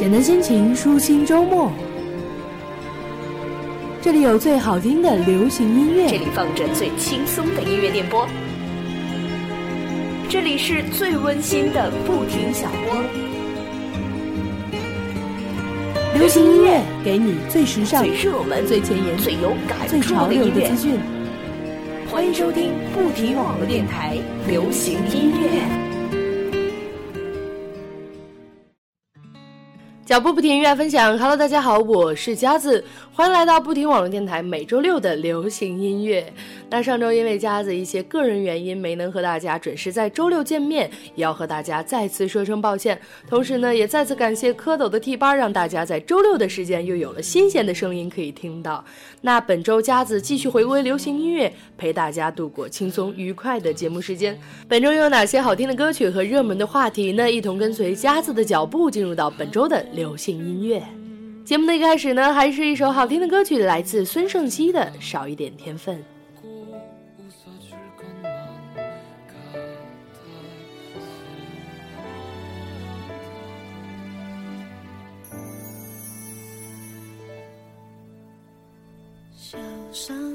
简单心情，舒心周末。这里有最好听的流行音乐，这里放着最轻松的音乐电波，这里是最温馨的不停小窝。流行音乐给你最时尚、最热门、最前沿、最有感最潮流的资讯。欢迎收听不停网络电台流行音乐。脚步不停，音乐分享。Hello，大家好，我是佳子，欢迎来到不停网络电台每周六的流行音乐。那上周因为佳子一些个人原因没能和大家准时在周六见面，也要和大家再次说声抱歉。同时呢，也再次感谢蝌蚪的替班，让大家在周六的时间又有了新鲜的声音可以听到。那本周佳子继续回归流行音乐，陪大家度过轻松愉快的节目时间。本周又有哪些好听的歌曲和热门的话题呢？一同跟随佳子的脚步，进入到本周的。流行音乐，节目的一开始呢，还是一首好听的歌曲，来自孙盛希的《少一点天分》。上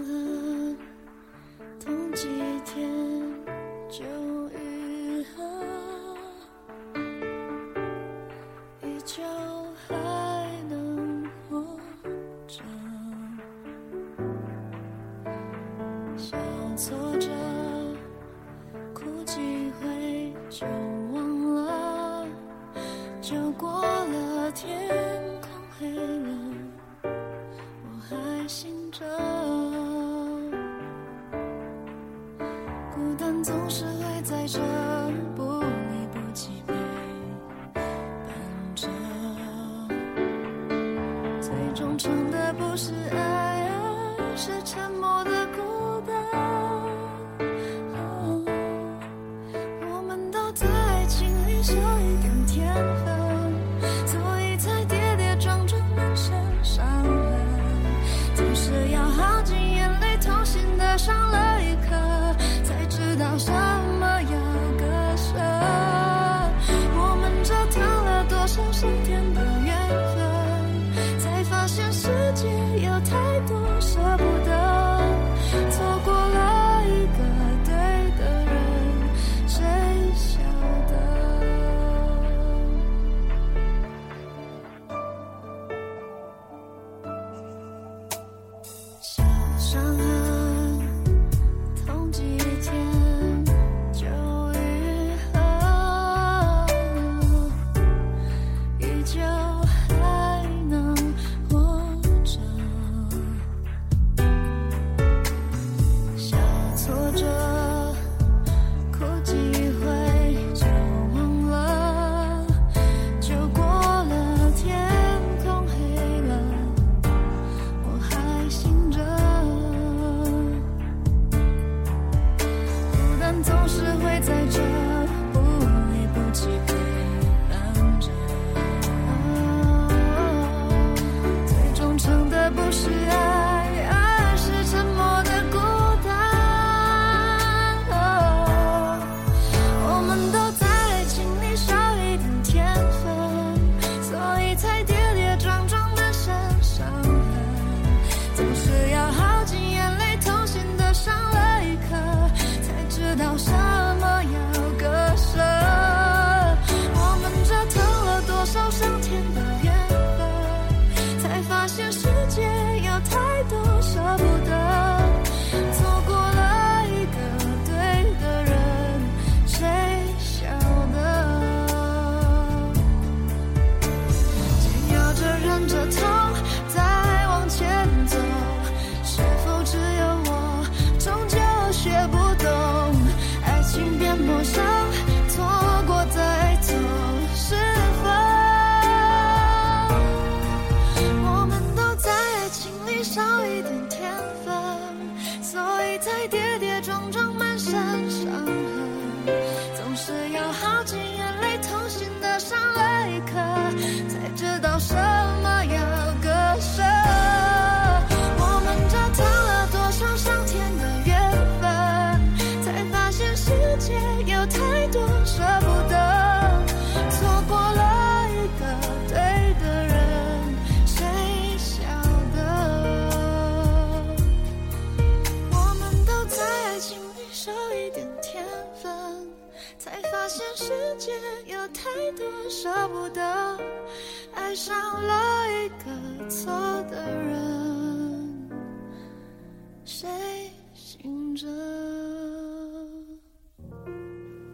着伤痕。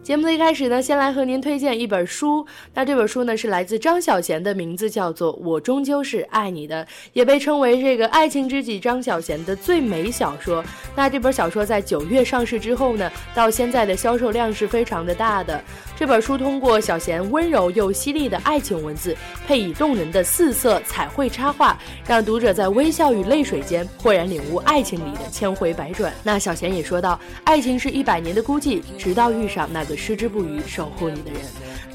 节目的一开始呢，先来和您推荐一本书。那这本书呢是来自张小娴的，名字叫做《我终究是爱你的》，也被称为这个爱情知己张小娴的最美小说。那这本小说在九月上市之后呢，到现在的销售量是非常的大的。这本书通过小娴温柔又犀利的爱情文字，配以动人的四色彩绘插画，让读者在微笑与泪水间豁然领悟爱情里的千回百转。那小娴也说到，爱情是一百年的孤寂，直到遇上那个矢志不渝守护你的人。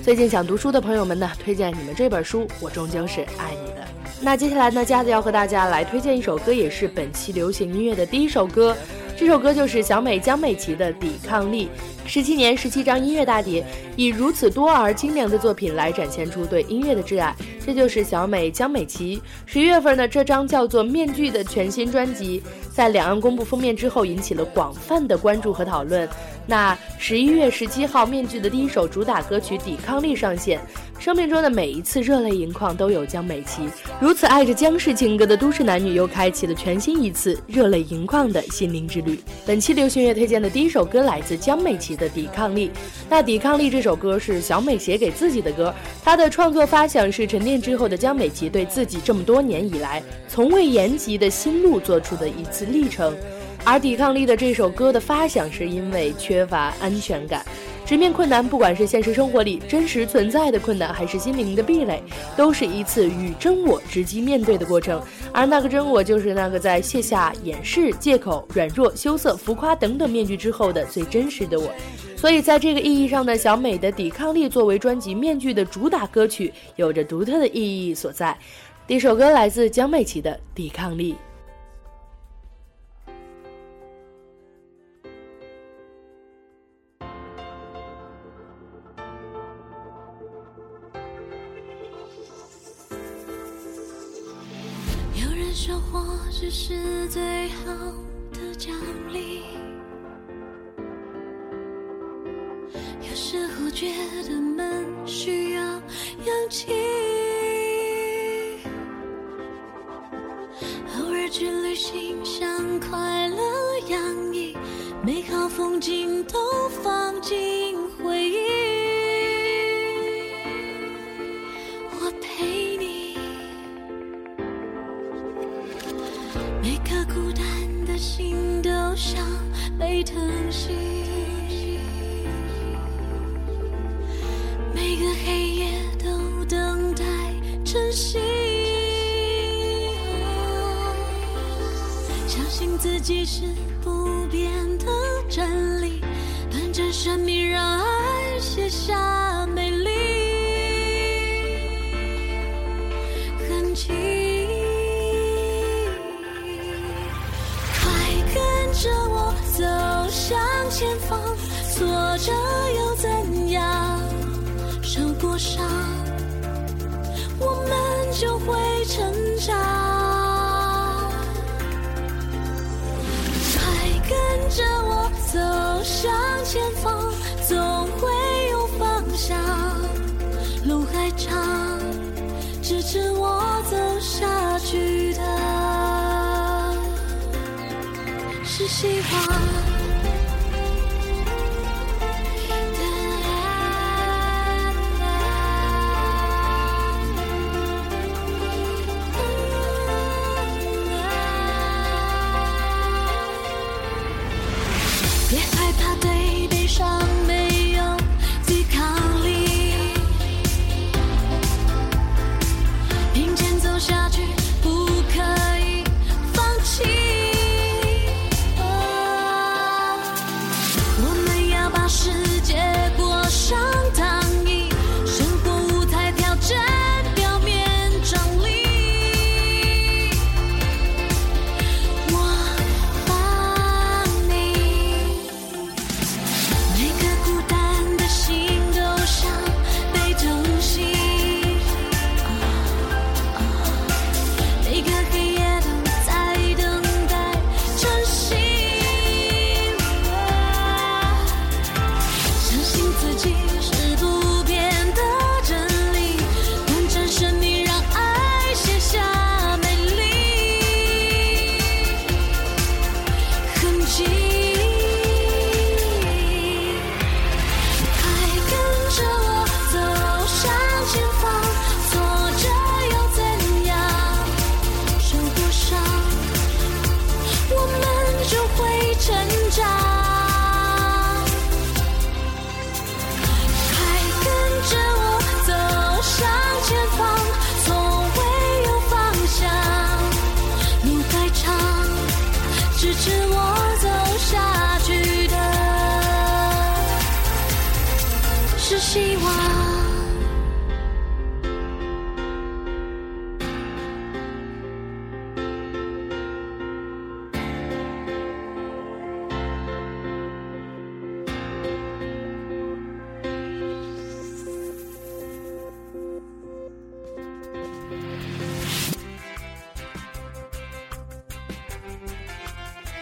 最近想读书的朋友们呢，推荐你们这本书《我终究是爱你的》。那接下来呢，佳子要和大家来推荐一首歌，也是本期流行音乐的第一首歌。这首歌就是小美江美琪的《抵抗力》。十七年十七张音乐大碟，以如此多而精良的作品来展现出对音乐的挚爱，这就是小美江美琪。十一月份呢，这张叫做《面具》的全新专辑，在两岸公布封面之后，引起了广泛的关注和讨论。那十一月十七号，《面具》的第一首主打歌曲《抵抗力》上线。生命中的每一次热泪盈眶都有江美琪，如此爱着江氏情歌的都市男女，又开启了全新一次热泪盈眶的心灵之旅。本期流行乐推荐的第一首歌来自江美琪的《抵抗力》。那《抵抗力》这首歌是小美写给自己的歌，她的创作发想是沉淀之后的江美琪对自己这么多年以来从未言及的心路做出的一次历程。而《抵抗力》的这首歌的发想是因为缺乏安全感。直面困难，不管是现实生活里真实存在的困难，还是心灵的壁垒，都是一次与真我直击面对的过程。而那个真我，就是那个在卸下掩饰、借口、软弱、羞涩、浮夸等等面具之后的最真实的我。所以，在这个意义上的小美的抵抗力，作为专辑《面具》的主打歌曲，有着独特的意义所在。第一首歌来自江美琪的《抵抗力》。生活只是最好的奖励，不变的真理，短暂生命让爱写下美丽痕迹。快跟着我走向前方，挫折又怎向前方，总会有方向。路还长，支持我走下去的是希望。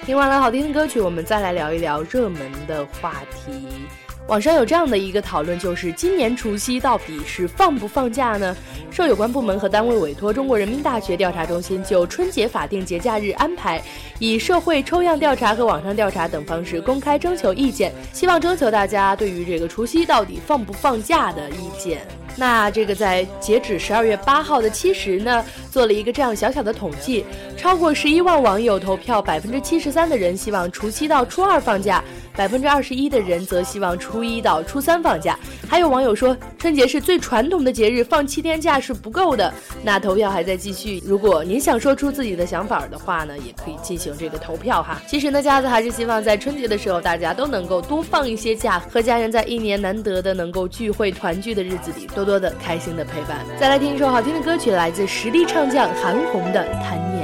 听完了好听的歌曲，我们再来聊一聊热门的话题。网上有这样的一个讨论，就是今年除夕到底是放不放假呢？受有关部门和单位委托，中国人民大学调查中心就春节法定节假日安排，以社会抽样调查和网上调查等方式公开征求意见，希望征求大家对于这个除夕到底放不放假的意见。那这个在截止十二月八号的七时呢，做了一个这样小小的统计，超过十一万网友投票，百分之七十三的人希望除夕到初二放假，百分之二十一的人则希望初一到初三放假。还有网友说，春节是最传统的节日，放七天假是不够的。那投票还在继续，如果您想说出自己的想法的话呢，也可以进行这个投票哈。其实呢，佳子还是希望在春节的时候，大家都能够多放一些假，和家人在一年难得的能够聚会团聚的日子里多。多的开心的陪伴，再来听一首好听的歌曲，来自实力唱将韩红的《贪念》。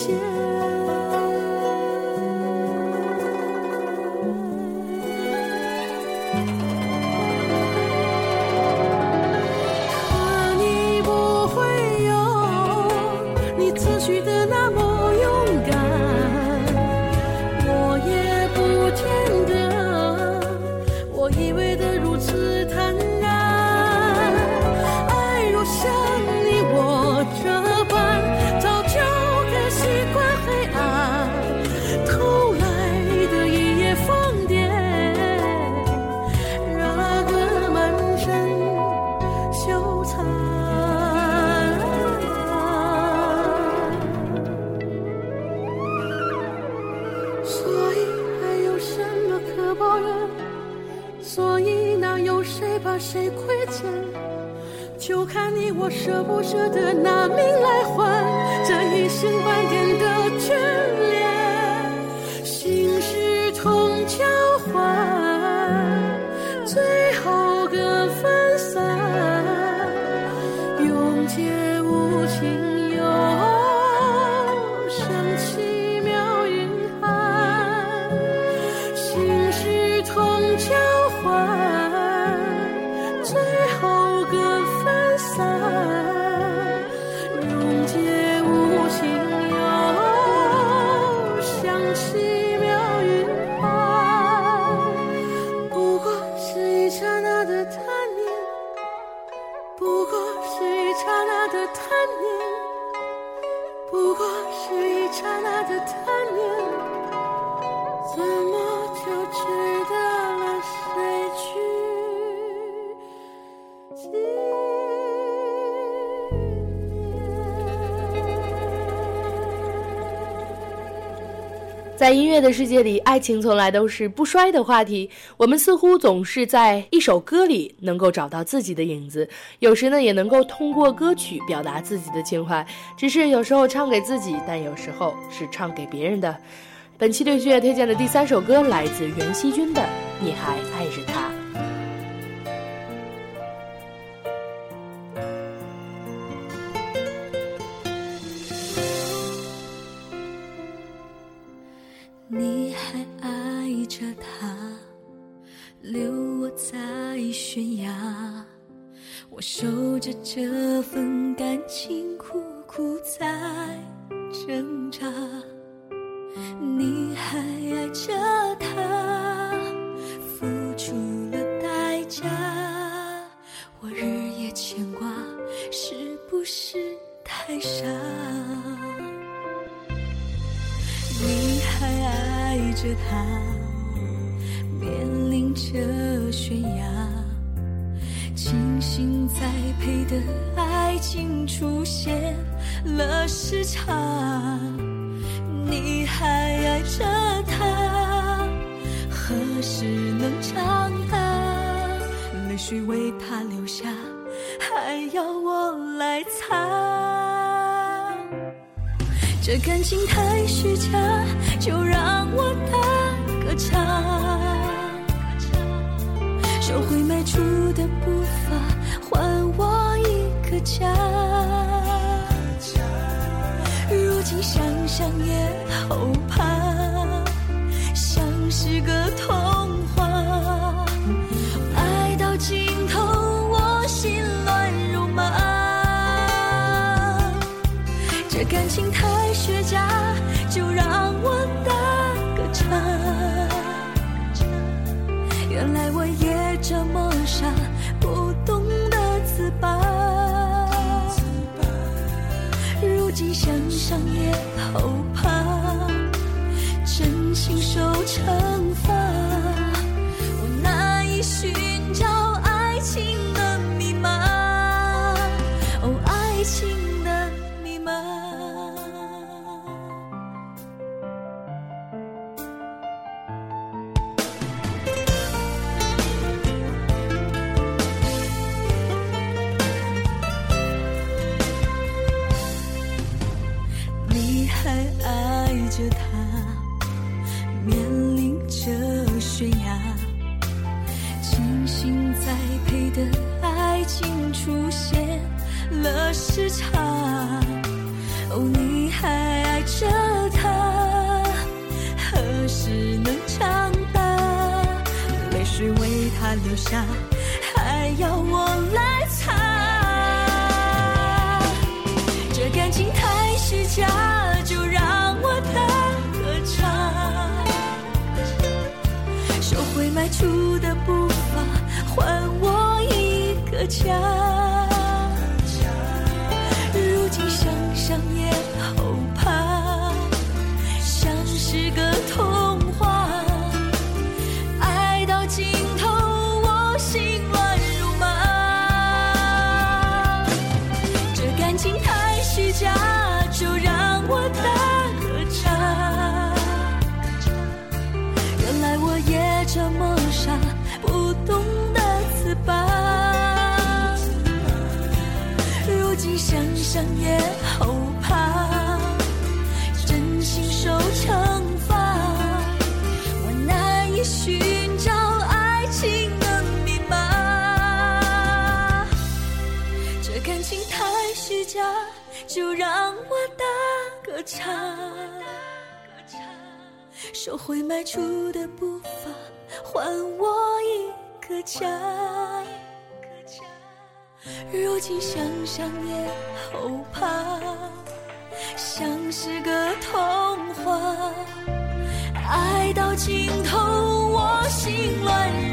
谢。你我舍不舍得拿命来换这一生半点的眷恋？心事通交换。在音乐的世界里，爱情从来都是不衰的话题。我们似乎总是在一首歌里能够找到自己的影子，有时呢也能够通过歌曲表达自己的情怀。只是有时候唱给自己，但有时候是唱给别人的。本期对音乐推荐的第三首歌来自袁熙君的《你还爱着他》。他，面临着悬崖，精心栽培的爱情出现了时差。你还爱着他，何时能长大？泪水为他流下，还要我来擦。这感情太虚假，就让我打个岔，收回迈出的步伐，还我一个家。如今想想也后怕，像是个童也好，怕真心收场。着他，面临着悬崖，精心栽培的爱情出现了时差。哦，你还爱着他，何时能长大？泪水为他流下，还要我来擦。这感情太虚假，爱打个岔，收回迈出的步伐，还我一个家。如今想想也后怕，像是个童话。爱到尽头，我心乱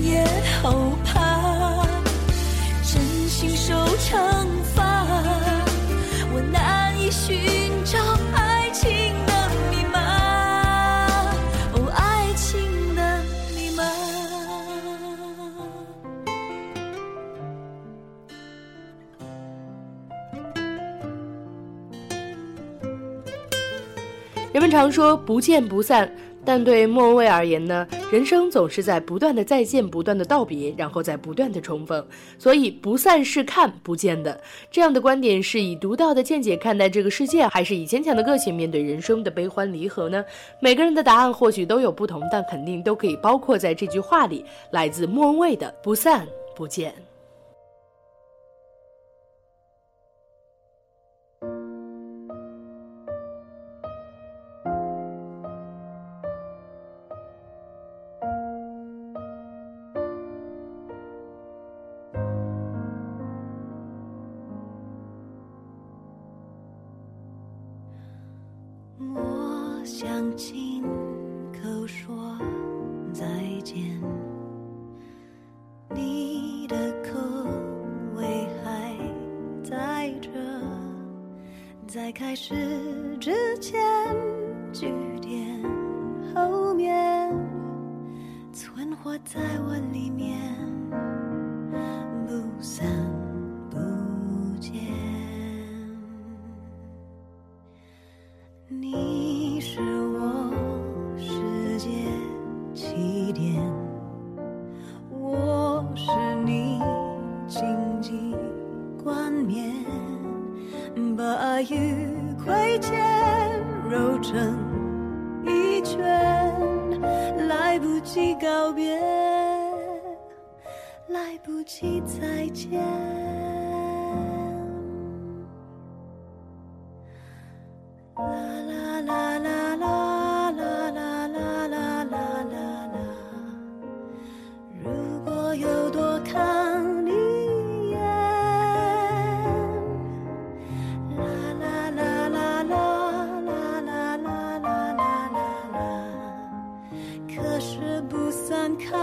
也后怕，真心受惩罚，我难以寻找爱情的密码，哦，爱情的密码。人们常说不见不散，但对莫文蔚而言呢，人生总是在不断的再见、不断的道别，然后再不断的重逢，所以不散是看不见的。这样的观点是以独到的见解看待这个世界，还是以坚强的个性面对人生的悲欢离合呢？每个人的答案或许都有不同，但肯定都可以包括在这句话里。来自莫文蔚的“不散不见”。在我里面，one.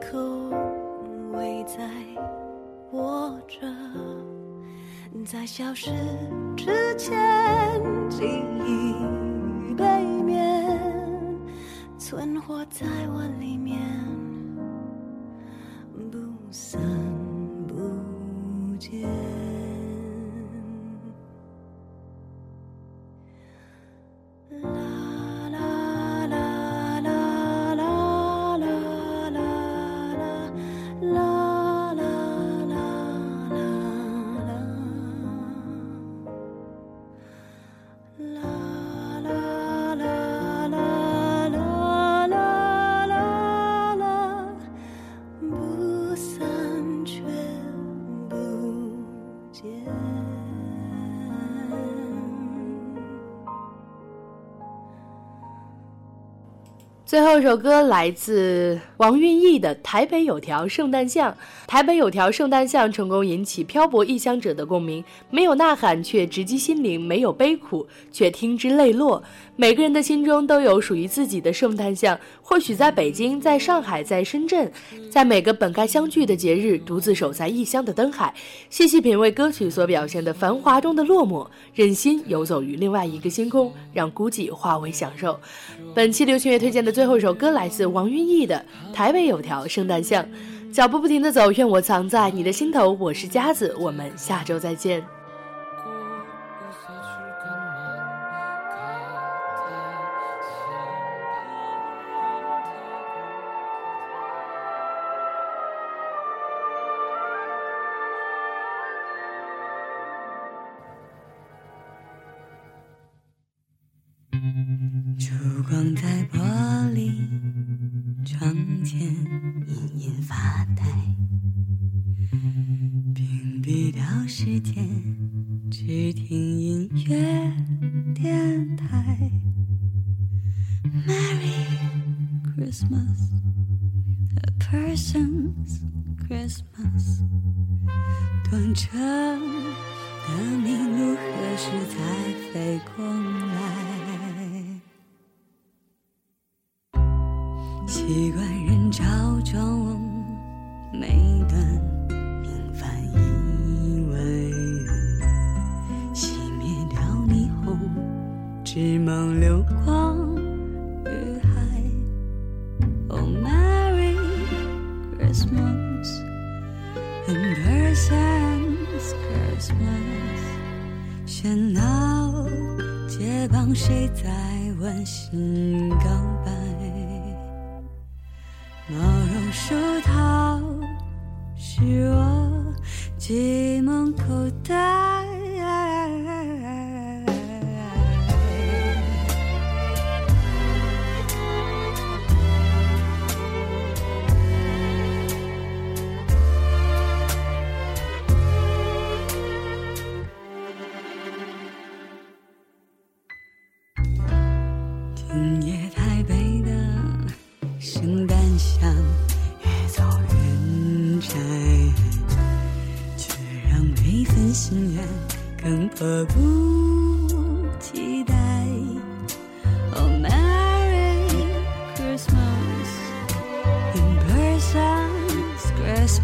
口尾在握着，在消失之前，记忆背面存活在我里面，最后一首歌来自王韵艺的《台北有条圣诞巷》。台北有条圣诞巷成功引起漂泊异乡者的共鸣，没有呐喊却直击心灵，没有悲苦却听之泪落。每个人的心中都有属于自己的圣诞巷，或许在北京，在上海，在深圳，在每个本该相聚的节日，独自守在异乡的灯海，细细品味歌曲所表现的繁华中的落寞，任心游走于另外一个星空，让孤寂化为享受。本期流行乐推荐的。最后一首歌来自王云逸的《台北有条圣诞巷》，脚步不停的走，愿我藏在你的心头。我是佳子，我们下周再见。烛光在玻璃窗前隐隐发呆，屏蔽掉时间。只听 and person's Christmas，喧闹街旁谁在温馨告白？毛绒手套是我寄梦口袋。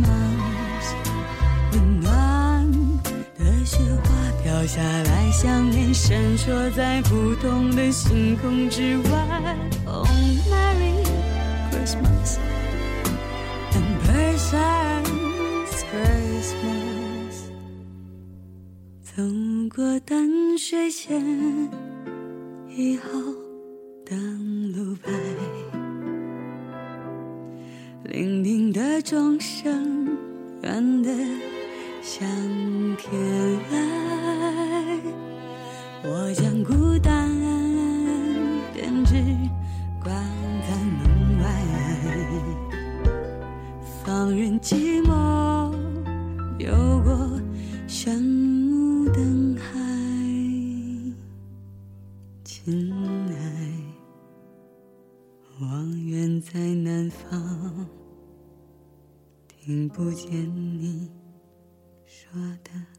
Miles，温暖的雪花飘下来，想念闪烁在不同的星空之外。Oh Merry Christmas and person's Christmas，走过淡水线以后登路牌。叮叮的钟声，远的像天籁。我将孤单编织关在门外，放任寂寞游过炫目灯海。亲爱，望远在南方，听不见你说的，